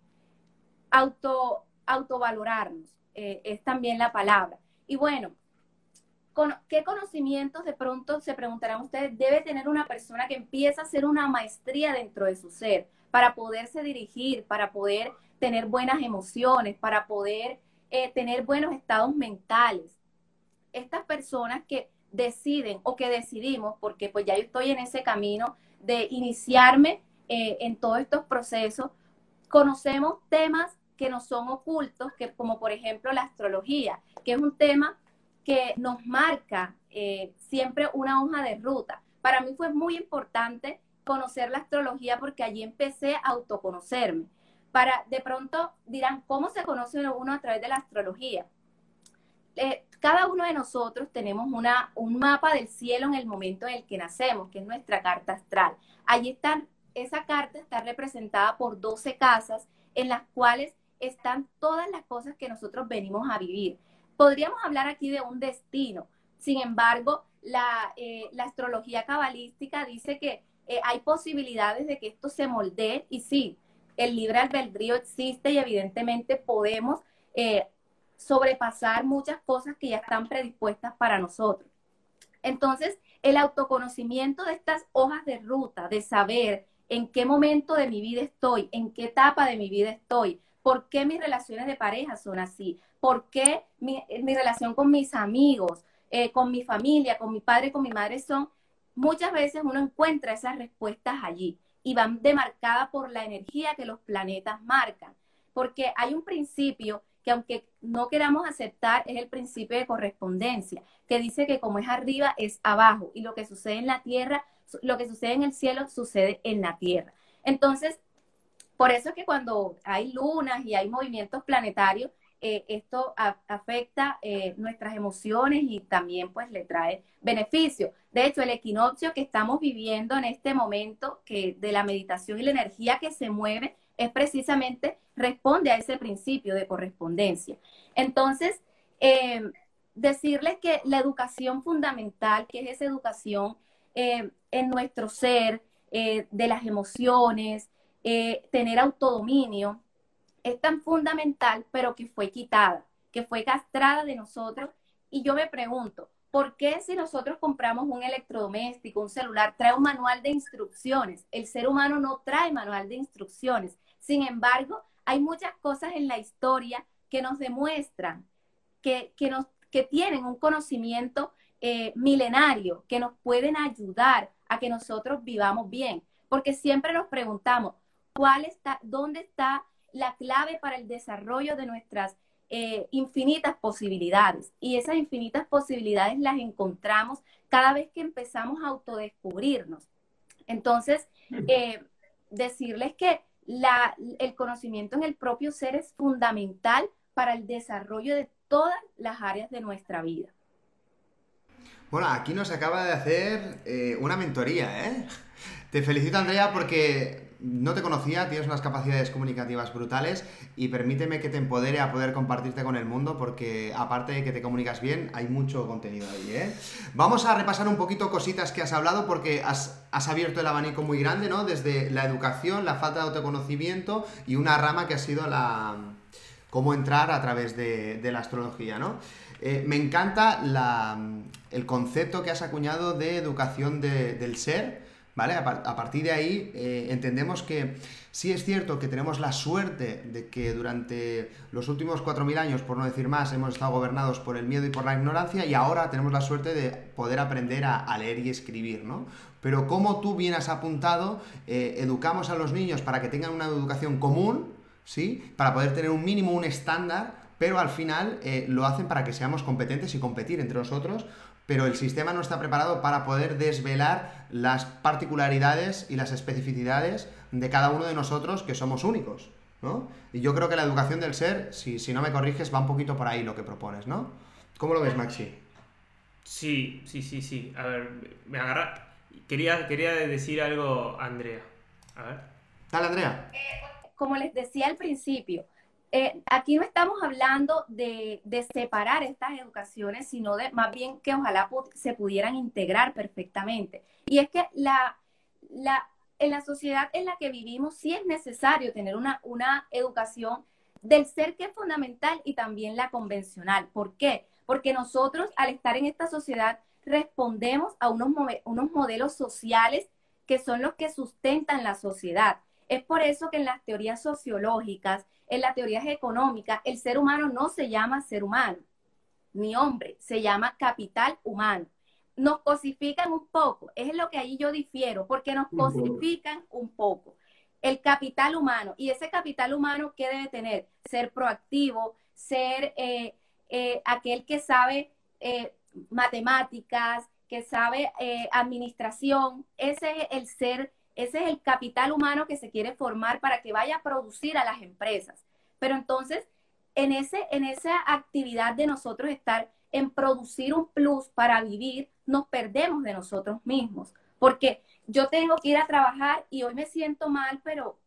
auto, autovalorarnos. Eh, es también la palabra. Y bueno, con, ¿qué conocimientos de pronto se preguntarán ustedes debe tener una persona que empieza a hacer una maestría dentro de su ser para poderse dirigir, para poder tener buenas emociones, para poder eh, tener buenos estados mentales? Estas personas que deciden o que decidimos, porque pues ya yo estoy en ese camino de iniciarme eh, en todos estos procesos, conocemos temas que nos son ocultos, que como por ejemplo la astrología, que es un tema que nos marca eh, siempre una hoja de ruta. Para mí fue muy importante conocer la astrología porque allí empecé a autoconocerme. Para, de pronto dirán, ¿cómo se conoce uno a través de la astrología? Eh, cada uno de nosotros tenemos una, un mapa del cielo en el momento en el que nacemos, que es nuestra carta astral. Allí está, esa carta está representada por 12 casas en las cuales están todas las cosas que nosotros venimos a vivir. Podríamos hablar aquí de un destino, sin embargo, la, eh, astrología cabalística dice que eh, hay posibilidades de que esto se moldee y sí, el libre albedrío existe y evidentemente podemos eh, sobrepasar muchas cosas que ya están predispuestas para nosotros. Entonces, el autoconocimiento de estas hojas de ruta, de saber en qué momento de mi vida estoy, en qué etapa de mi vida estoy, ¿Por qué mis relaciones de pareja son así? ¿Por qué mi, relación con mis amigos, eh, con mi familia, con mi padre, con mi madre son? Muchas veces uno encuentra esas respuestas allí y van demarcadas por la energía que los planetas marcan. Porque hay un principio que aunque no queramos aceptar es el principio de correspondencia, que dice que como es arriba es abajo y lo que sucede en la tierra, lo que sucede en el cielo sucede en la tierra. Entonces, por eso es que cuando hay lunas y hay movimientos planetarios, eh, esto afecta eh, nuestras emociones y también pues le trae beneficio. De hecho, el equinoccio que estamos viviendo en este momento, que de la meditación y la energía que se mueve, es precisamente responde a ese principio de correspondencia. Entonces, em, decirles que la educación fundamental, que es esa educación em, en nuestro ser, eh, de las emociones, eh, tener autodominio es tan fundamental, pero que fue quitada, que fue castrada de nosotros. Y yo me pregunto, ¿por qué si nosotros compramos un electrodoméstico, un celular, trae un manual de instrucciones? El ser humano no trae manual de instrucciones. Sin embargo, hay muchas cosas en la historia que nos demuestran que, que tienen un conocimiento eh, milenario, que nos pueden ayudar a que nosotros vivamos bien. Porque siempre nos preguntamos, cuál está, dónde está la clave para el desarrollo de nuestras eh, infinitas posibilidades. Y esas infinitas posibilidades las encontramos cada vez que empezamos a autodescubrirnos. Entonces, eh, decirles que la, el conocimiento en el propio ser es fundamental para el desarrollo de todas las áreas de nuestra vida. Bueno, aquí nos acaba de hacer eh, una mentoría, ¿eh? Te felicito, Andrea, porque no te conocía, tienes unas capacidades comunicativas brutales y permíteme que te empodere a poder compartirte con el mundo porque aparte de que te comunicas bien, hay mucho contenido ahí, ¿eh? Vamos a repasar un poquito cositas que has hablado porque has, abierto el abanico muy grande, ¿no? Desde la educación, la falta de autoconocimiento y una rama que ha sido la... cómo entrar a través de, la astrología, ¿no? Eh, me encanta el concepto que has acuñado de educación del ser, ¿Vale? A, partir de ahí eh, entendemos que sí es cierto que tenemos la suerte de que durante los últimos 4.000 años, por no decir más, hemos estado gobernados por el miedo y por la ignorancia y ahora tenemos la suerte de poder aprender a, leer y escribir, ¿no? Pero como tú bien has apuntado, eh, educamos a los niños para que tengan una educación común, ¿sí? Para poder tener un mínimo, un estándar, pero al final eh, lo hacen para que seamos competentes y competir entre nosotros pero el sistema no está preparado para poder desvelar las particularidades y las especificidades de cada uno de nosotros que somos únicos, ¿no? Y yo creo que la educación del ser, si, si no me corriges, va un poquito por ahí lo que propones, ¿no? ¿Cómo lo ves, Maxi? Sí, sí, sí, sí. A ver, me agarra... Quería, quería decir algo, Andrea. A ver. Dale, Andrea. Como les decía al principio, eh, aquí no estamos hablando de, separar estas educaciones, sino de más bien que ojalá se pudieran integrar perfectamente. Y es que la, la, en la sociedad en la que vivimos sí es necesario tener una, una educación del ser que es fundamental y también la convencional. ¿Por qué? Porque nosotros al estar en esta sociedad respondemos a unos, unos modelos sociales que son los que sustentan la sociedad. Es por eso que en las teorías sociológicas en las teorías económicas, el ser humano no se llama ser humano, ni hombre, se llama capital humano. Nos cosifican un poco, es lo que ahí yo difiero, porque nos cosifican un poco. El capital humano, y ese capital humano, ¿qué debe tener? Ser proactivo, ser eh, eh, aquel que sabe eh, matemáticas, que sabe administración, ese es el ser ese es el capital humano que se quiere formar para que vaya a producir a las empresas. Pero entonces, en, ese, en esa actividad de nosotros estar en producir un plus para vivir, nos perdemos de nosotros mismos. Porque yo tengo que ir a trabajar y hoy me siento mal, pero,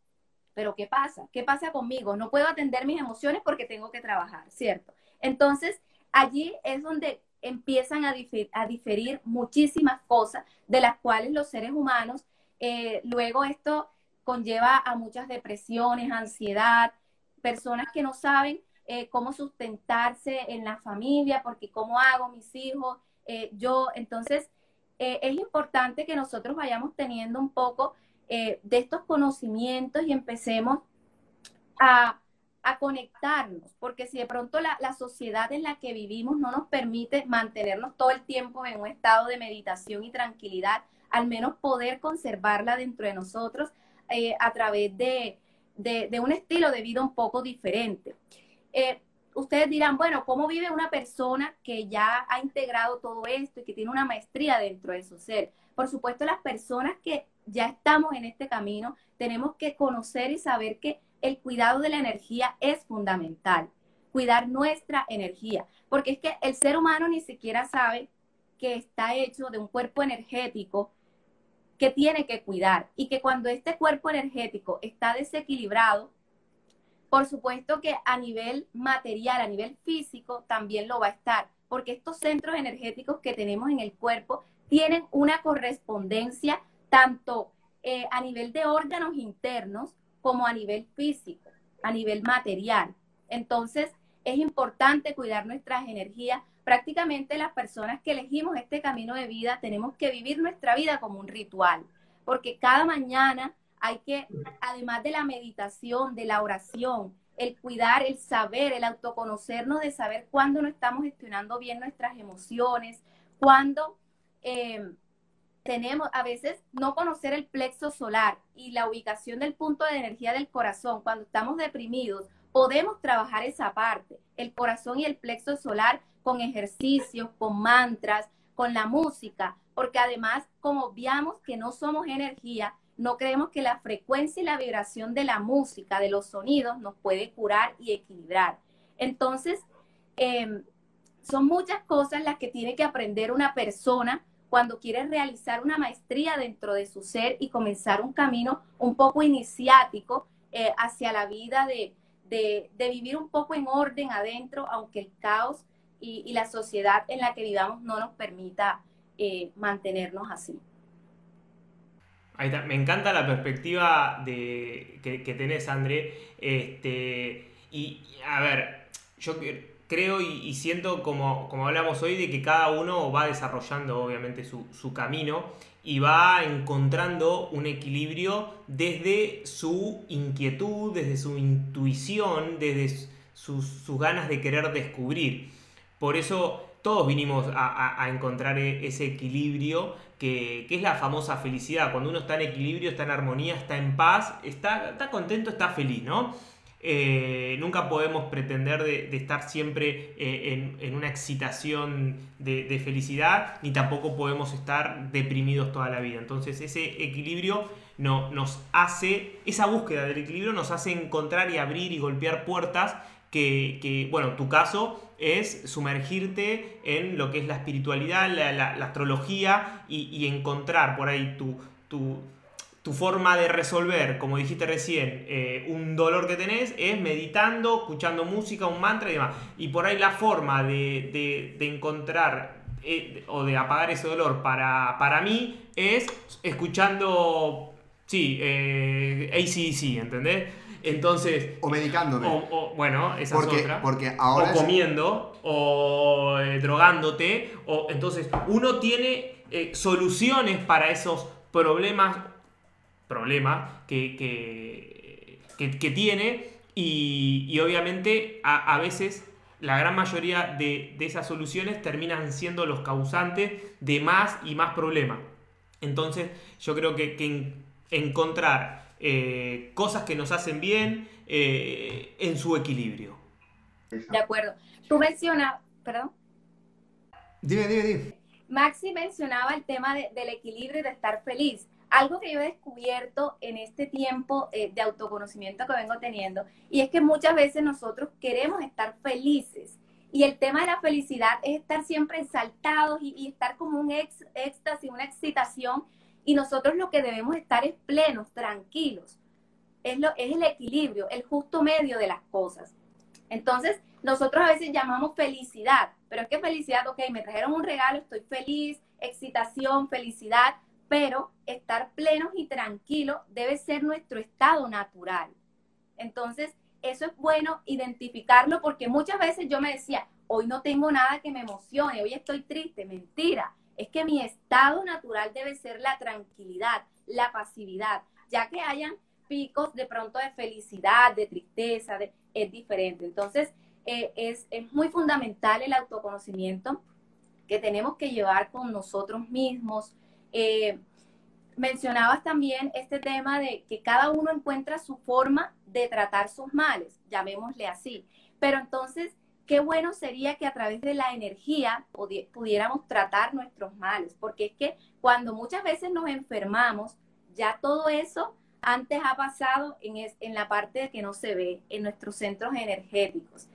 pero ¿qué pasa? ¿Qué pasa conmigo? No puedo atender mis emociones porque tengo que trabajar, ¿cierto? Entonces, allí es donde empiezan a, a diferir muchísimas cosas de las cuales los seres humanos eh, luego esto conlleva a muchas depresiones, ansiedad, personas que no saben eh, cómo sustentarse en la familia, porque cómo hago mis hijos, eh, yo, entonces es importante que nosotros vayamos teniendo un poco de estos conocimientos y empecemos a, conectarnos, porque si de pronto la, la, sociedad en la que vivimos no nos permite mantenernos todo el tiempo en un estado de meditación y tranquilidad, al menos poder conservarla dentro de nosotros eh, a través de, un estilo de vida un poco diferente. Eh, ustedes dirán, bueno, ¿cómo vive una persona que ya ha integrado todo esto y que tiene una maestría dentro de su ser? Por supuesto, las personas que ya estamos en este camino, tenemos que conocer y saber que el cuidado de la energía es fundamental, cuidar nuestra energía, porque es que el ser humano ni siquiera sabe que está hecho de un cuerpo energético que tiene que cuidar y que cuando este cuerpo energético está desequilibrado, por supuesto que a nivel material, a nivel físico, también lo va a estar, porque estos centros energéticos que tenemos en el cuerpo tienen una correspondencia tanto eh, a nivel de órganos internos como a nivel físico, a nivel material. Entonces, es importante cuidar nuestras energías prácticamente las personas que elegimos este camino de vida tenemos que vivir nuestra vida como un ritual, porque cada mañana hay que, además de la meditación, de la oración, el cuidar, el saber, el autoconocernos, de saber cuándo no estamos gestionando bien nuestras emociones, cuándo eh, tenemos a veces no conocer el plexo solar y la ubicación del punto de energía del corazón, cuando estamos deprimidos, podemos trabajar esa parte, el corazón y el plexo solar con ejercicios, con mantras, con la música, porque además, como veamos que no somos energía, no creemos que la frecuencia y la vibración de la música, de los sonidos, nos puede curar y equilibrar. Entonces, em, son muchas cosas las que tiene que aprender una persona cuando quiere realizar una maestría dentro de su ser y comenzar un camino un poco iniciático eh, hacia la vida de, de vivir un poco en orden adentro, aunque el caos y, la sociedad en la que vivamos no nos permita eh, mantenernos así. Ahí está. Me encanta la perspectiva que, tenés, André. Este, y a ver, yo creo y, siento como, como hablamos hoy de que cada uno va desarrollando obviamente su, camino y va encontrando un equilibrio desde su inquietud, desde su intuición, desde sus, ganas de querer descubrir. Por eso todos vinimos a, encontrar e, ese equilibrio que, es la famosa felicidad. Cuando uno está en equilibrio, está en armonía, está en paz, está, contento, está feliz, ¿no? Eh, nunca podemos pretender de, estar siempre eh, en, una excitación de, felicidad, ni tampoco podemos estar deprimidos toda la vida. Entonces ese equilibrio no, nos hace, esa búsqueda del equilibrio nos hace encontrar y abrir y golpear puertas que, bueno, tu caso es sumergirte en lo que es la espiritualidad, la, astrología y, encontrar por ahí tu, tu, tu, forma de resolver, como dijiste recién, eh, un dolor que tenés es meditando, escuchando música, un mantra y demás. Y por ahí la forma de, encontrar eh, o de apagar ese dolor para, para mí es escuchando, sí, eh, ACDC, ¿entendés? Entonces. O medicándome. O, bueno, esa porque, es otra. Porque ahora. O comiendo, o eh, drogándote. O, entonces, uno tiene eh, soluciones para esos problemas. Problemas que, que, tiene. Y, obviamente, a, veces. La gran mayoría de, esas soluciones terminan siendo los causantes de más y más problemas. Entonces, yo creo que, que encontrar eh, cosas que nos hacen bien eh, en su equilibrio. De acuerdo. Tú mencionas, perdón. Dime, dime, dime. Maxi mencionaba el tema del equilibrio y de estar feliz. Algo que yo he descubierto en este tiempo eh, de autoconocimiento que vengo teniendo, y es que muchas veces nosotros queremos estar felices. Y el tema de la felicidad es estar siempre exaltados y, estar como un ex, éxtasis, una excitación y nosotros lo que debemos estar es plenos, tranquilos. Es, lo, es el equilibrio, el justo medio de las cosas. Entonces, nosotros a veces llamamos felicidad, pero es que felicidad, ok, me trajeron un regalo, estoy feliz, excitación, felicidad, pero estar plenos y tranquilos debe ser nuestro estado natural. Entonces, eso es bueno identificarlo porque muchas veces yo me decía, hoy no tengo nada que me emocione, hoy estoy triste, mentira es que mi estado natural debe ser la tranquilidad, la pasividad, ya que hayan picos de pronto de felicidad, de tristeza, es diferente. Entonces, eh, es, muy fundamental el autoconocimiento que tenemos que llevar con nosotros mismos. Eh, mencionabas también este tema de que cada uno encuentra su forma de tratar sus males, llamémosle así. Pero entonces, qué bueno sería que a través de la energía pudiéramos tratar nuestros males, porque es que cuando muchas veces nos enfermamos, ya todo eso antes ha pasado en, la parte que no se ve, en nuestros centros energéticos.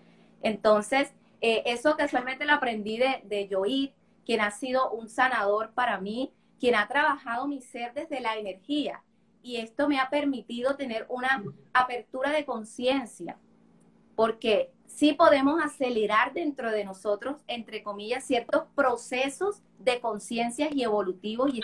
Entonces, eh, eso casualmente lo aprendí de, de quien ha sido un sanador para mí, quien ha trabajado mi ser desde la energía. Y esto me ha permitido tener una apertura de conciencia, porque sí podemos acelerar dentro de nosotros, entre comillas, ciertos procesos de conciencia y evolutivos y.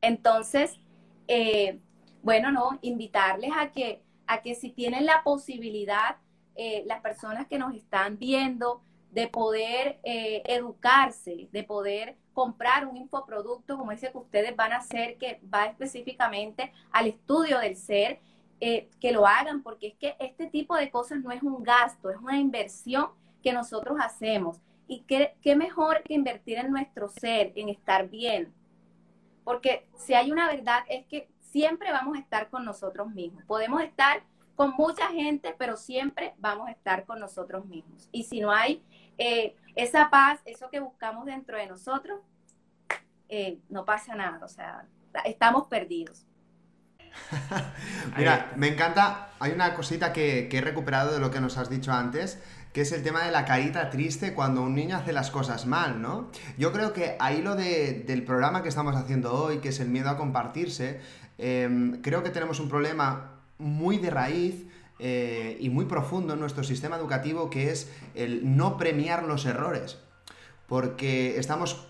Entonces, eh, bueno, no, invitarles a que, a que si tienen la posibilidad, eh, las personas que nos están viendo, de poder eh, educarse, de poder comprar un infoproducto como ese que ustedes van a hacer, que va específicamente al estudio del ser, eh, que lo hagan, porque es que este tipo de cosas no es un gasto, es una inversión que nosotros hacemos. Y qué, qué mejor que invertir en nuestro ser, en estar bien. Porque si hay una verdad es que siempre vamos a estar con nosotros mismos. Podemos estar con mucha gente, pero siempre vamos a estar con nosotros mismos. Y si no hay eh, esa paz, eso que buscamos dentro de nosotros, eh, no pasa nada. O sea, estamos perdidos. Mira, me encanta, hay una cosita que, he recuperado de lo que nos has dicho antes, que es el tema de la carita triste cuando un niño hace las cosas mal, ¿no? Yo creo que ahí lo del programa que estamos haciendo hoy, que es el miedo a compartirse, em, creo que tenemos un problema muy de raíz eh, y muy profundo en nuestro sistema educativo, que es el no premiar los errores, porque estamos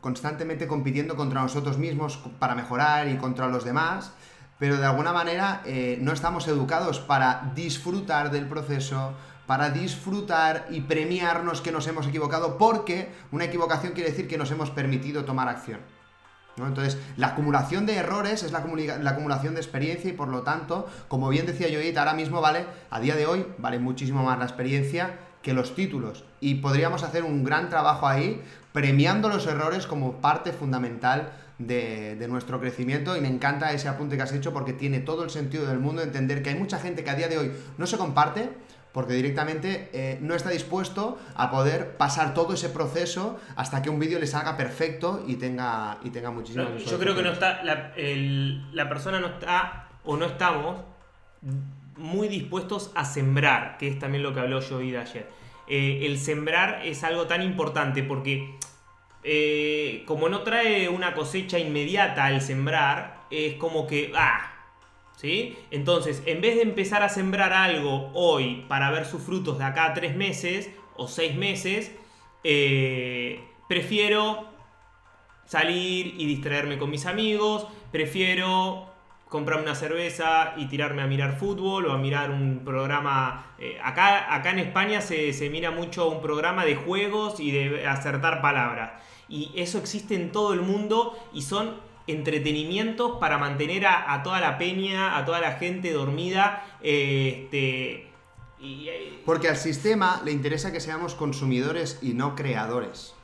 constantemente compitiendo contra nosotros mismos para mejorar y contra los demás pero de alguna manera eh, no estamos educados para disfrutar del proceso, para disfrutar y premiarnos que nos hemos equivocado, porque una equivocación quiere decir que nos hemos permitido tomar acción. Entonces, la acumulación de errores es la, acumula- la acumulación de experiencia y por lo tanto, como bien decía Joit, ahora mismo vale, a día de hoy, vale muchísimo más la experiencia que los títulos. Y podríamos hacer un gran trabajo ahí, premiando los errores como parte fundamental de, de nuestro crecimiento. Y me encanta ese apunte que has hecho porque tiene todo el sentido del mundo entender que hay mucha gente que a día de hoy no se comparte porque directamente eh, no está dispuesto a poder pasar todo ese proceso hasta que un vídeo le salga perfecto y tenga, y tenga muchísimas No, yo creo que no está. La, el- la persona no está o no estamos muy dispuestos a sembrar, que es también lo que habló Joey de ayer. Eh, el sembrar es algo tan importante porque, eh, como no trae una cosecha inmediata el sembrar, es como que. ¡Ah! ¿Sí? Entonces, en vez de empezar a sembrar algo hoy para ver sus frutos de acá a tres meses o seis meses, eh, prefiero salir y distraerme con mis amigos, prefiero comprarme una cerveza y tirarme a mirar fútbol o a mirar un programa. eh, acá, acá en España se, se mira mucho un programa de juegos y de acertar palabras. Y eso existe en todo el mundo y son entretenimientos para mantener a, a toda la peña, a toda la gente dormida. eh, este, y, Porque al sistema le interesa que seamos consumidores y no creadores.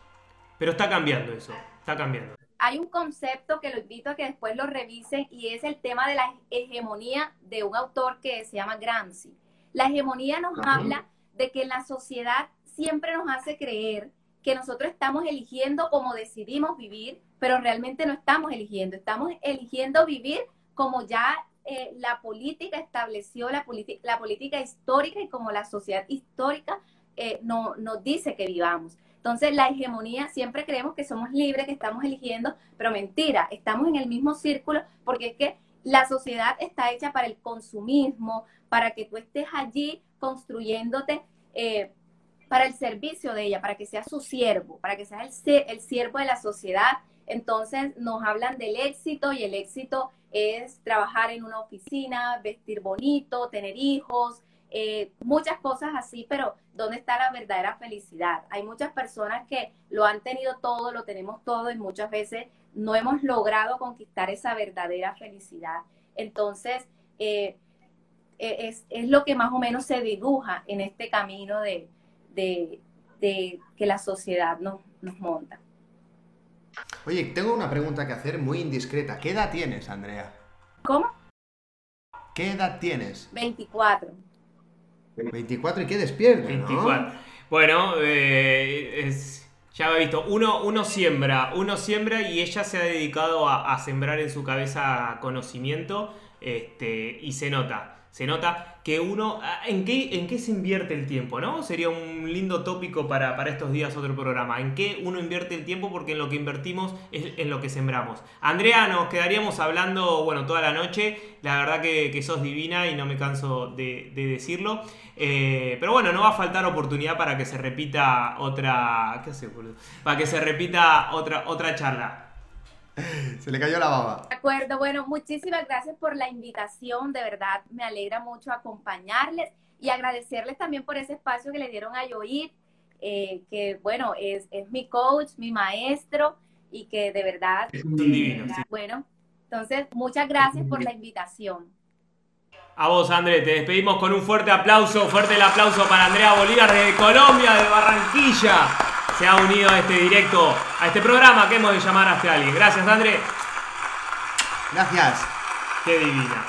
pero está cambiando eso, está cambiando. Hay un concepto que lo invito a que después lo revisen y es el tema de la hegemonía de un autor que se llama Gramsci. La hegemonía nos habla de que la sociedad siempre nos hace creer que nosotros estamos eligiendo como decidimos vivir, pero realmente no estamos eligiendo, estamos eligiendo vivir como ya eh, la política estableció, la, la política histórica y como la sociedad histórica eh, no- nos dice que vivamos. Entonces, la hegemonía, siempre creemos que somos libres, que estamos eligiendo, pero mentira, estamos en el mismo círculo porque es que la sociedad está hecha para el consumismo, para que tú estés allí construyéndote eh, para el servicio de ella, para que seas su siervo, para que seas el, el siervo de la sociedad. Entonces, nos hablan del éxito y el éxito es trabajar en una oficina, vestir bonito, tener hijos, eh, muchas cosas así, pero ¿dónde está la verdadera felicidad? Hay muchas personas que lo han tenido todo, lo tenemos todo y muchas veces no hemos logrado conquistar esa verdadera felicidad. Entonces, eh, eh, es, es lo que más o menos se dibuja en este camino de, de- de que la sociedad nos, nos monta. Oye, tengo una pregunta que hacer muy indiscreta. ¿Qué edad tienes, Andrea? ¿Cómo? ¿Qué edad tienes? 24. 24 y qué despierta, ¿no? 24. Bueno, eh, es, ya he visto, uno, uno siembra, uno siembra y ella se ha dedicado a, a sembrar en su cabeza conocimiento este, y se nota, se nota que uno, ah, ¿en qué, ¿en qué se invierte el tiempo? ¿no? Sería un lindo tópico para, para estos días otro programa, ¿en qué uno invierte el tiempo? Porque en lo que invertimos es en lo que sembramos. Andrea, nos quedaríamos hablando, bueno, toda la noche, la verdad que, que sos divina y no me canso de, de decirlo. Eh, pero bueno, no va a faltar oportunidad para que se repita otra. ¿Qué hace, boludo? Para que se repita otra, otra charla. Se le cayó la baba. De acuerdo, bueno, muchísimas gracias por la invitación, de verdad me alegra mucho acompañarles y agradecerles también por ese espacio que le dieron a Yoit, eh, que bueno, es, es mi coach, mi maestro y que de verdad, Son divinos. sí. bueno, entonces muchas gracias por la invitación. A vos, André, te despedimos con un fuerte aplauso. Fuerte el aplauso para Andrea Bolívar de Colombia, de Barranquilla. Se ha unido a este directo, a este programa que hemos de llamar hasta alguien. Gracias, André. Gracias. Qué divina.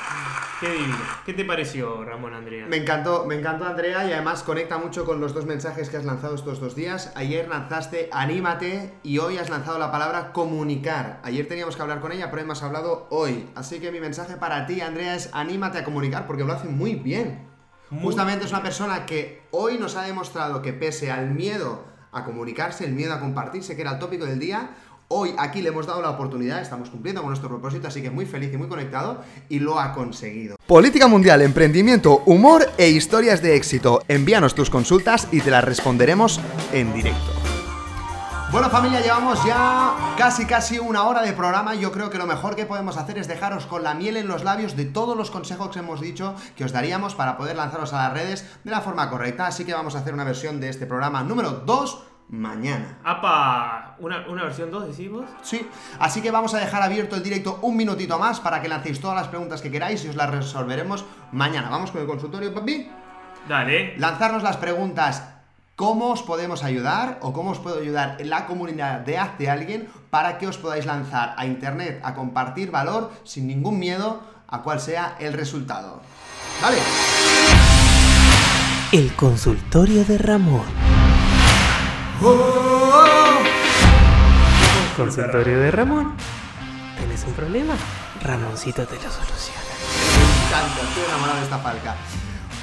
Qué divina. ¿Qué te pareció, Ramón Andrea? Me encantó, me encantó Andrea y además conecta mucho con los dos mensajes que has lanzado estos dos días. Ayer lanzaste anímate y hoy has lanzado la palabra comunicar. Ayer teníamos que hablar con ella, pero hemos hablado hoy. Así que mi mensaje para ti, Andrea, es anímate a comunicar porque lo hace muy bien. Muy Justamente es una persona que hoy nos ha demostrado que pese al miedo a comunicarse, el miedo a compartirse, que era el tópico del día, hoy aquí le hemos dado la oportunidad, estamos cumpliendo con nuestro propósito, así que muy feliz y muy conectado y lo ha conseguido. Política mundial, emprendimiento, humor e historias de éxito. Envíanos tus consultas y te las responderemos en directo. Bueno familia, llevamos ya casi casi una hora de programa yo creo que lo mejor que podemos hacer es dejaros con la miel en los labios de todos los consejos que hemos dicho que os daríamos para poder lanzaros a las redes de la forma correcta. Así que vamos a hacer una versión de este programa número 2 mañana. Apa, ¿una, una versión 2 decimos? Sí, así que vamos a dejar abierto el directo un minutito más para que lancéis todas las preguntas que queráis y os las resolveremos mañana. Vamos con el consultorio, papi. Dale. Lanzarnos las preguntas ¿Cómo os podemos ayudar o cómo os puedo ayudar en la comunidad de Hazte Alguien para que os podáis lanzar a internet a compartir valor sin ningún miedo a cuál sea el resultado? ¿Vale? El consultorio de Ramón. Consultorio de Ramón. ¿Tienes un problema? Ramoncito te lo soluciona. Me encanta, estoy enamorado de esta falca.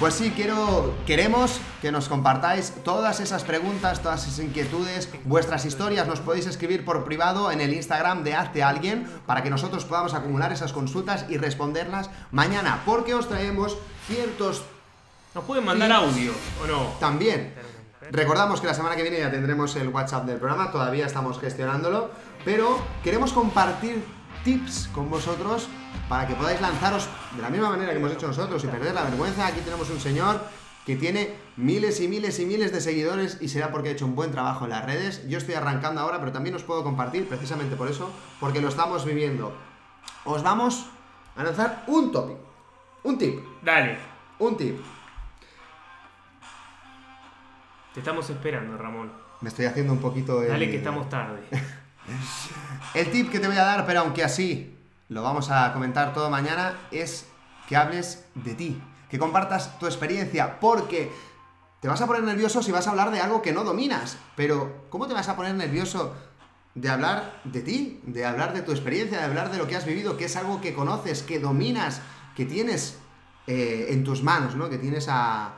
Pues sí, quiero, queremos que nos compartáis todas esas preguntas, todas esas inquietudes, vuestras historias. Nos podéis escribir por privado en el Instagram de Hazte Alguien para que nosotros podamos acumular esas consultas y responderlas mañana, porque os traemos ciertos ¿Nos pueden mandar audio o no? también. Recordamos que la semana que viene ya tendremos el WhatsApp del programa, todavía estamos gestionándolo, pero queremos compartir tips con vosotros para que podáis lanzaros de la misma manera que hemos hecho nosotros y perder la vergüenza. Aquí tenemos un señor que tiene miles y miles y miles de seguidores y será porque ha hecho un buen trabajo en las redes. Yo estoy arrancando ahora, pero también os puedo compartir precisamente por eso, porque lo estamos viviendo. Os vamos a lanzar un topic, un tip, Dale. un tip. Te estamos esperando, Ramón. Me estoy haciendo un poquito el... Dale que estamos tarde. El tip que te voy a dar, pero aunque así lo vamos a comentar todo mañana, es que hables de ti, que compartas tu experiencia, porque te vas a poner nervioso si vas a hablar de algo que no dominas, pero ¿cómo te vas a poner nervioso de hablar de ti, de hablar de tu experiencia, de hablar de lo que has vivido, que es algo que conoces, que dominas, que tienes eh, en tus manos, ¿no? Que tienes a,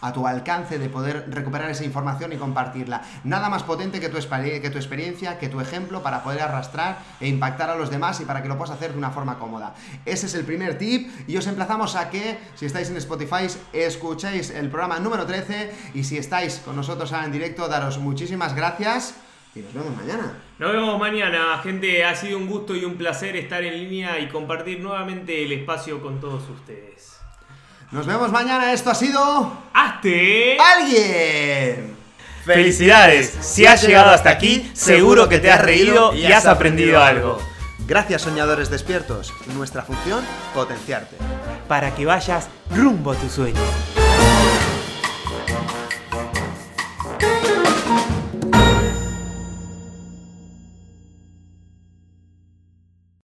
a tu alcance de poder recuperar esa información y compartirla. Nada más potente que tu, experiencia, que tu ejemplo para poder arrastrar e impactar a los demás y para que lo puedas hacer de una forma cómoda. Ese es el primer tip y os emplazamos a que, si estáis en Spotify, escuchéis el programa número 13 y si estáis con nosotros ahora en directo, daros muchísimas gracias y nos vemos mañana. Nos vemos mañana, gente. Ha sido un gusto y un placer estar en línea y compartir nuevamente el espacio con todos ustedes. Nos vemos mañana, esto ha sido... ¡Hazte! ¡Alguien! Felicidades, si has llegado hasta aquí, seguro que te has reído y has aprendido algo. Gracias soñadores despiertos. Nuestra función, potenciarte. Para que vayas rumbo a tu sueño.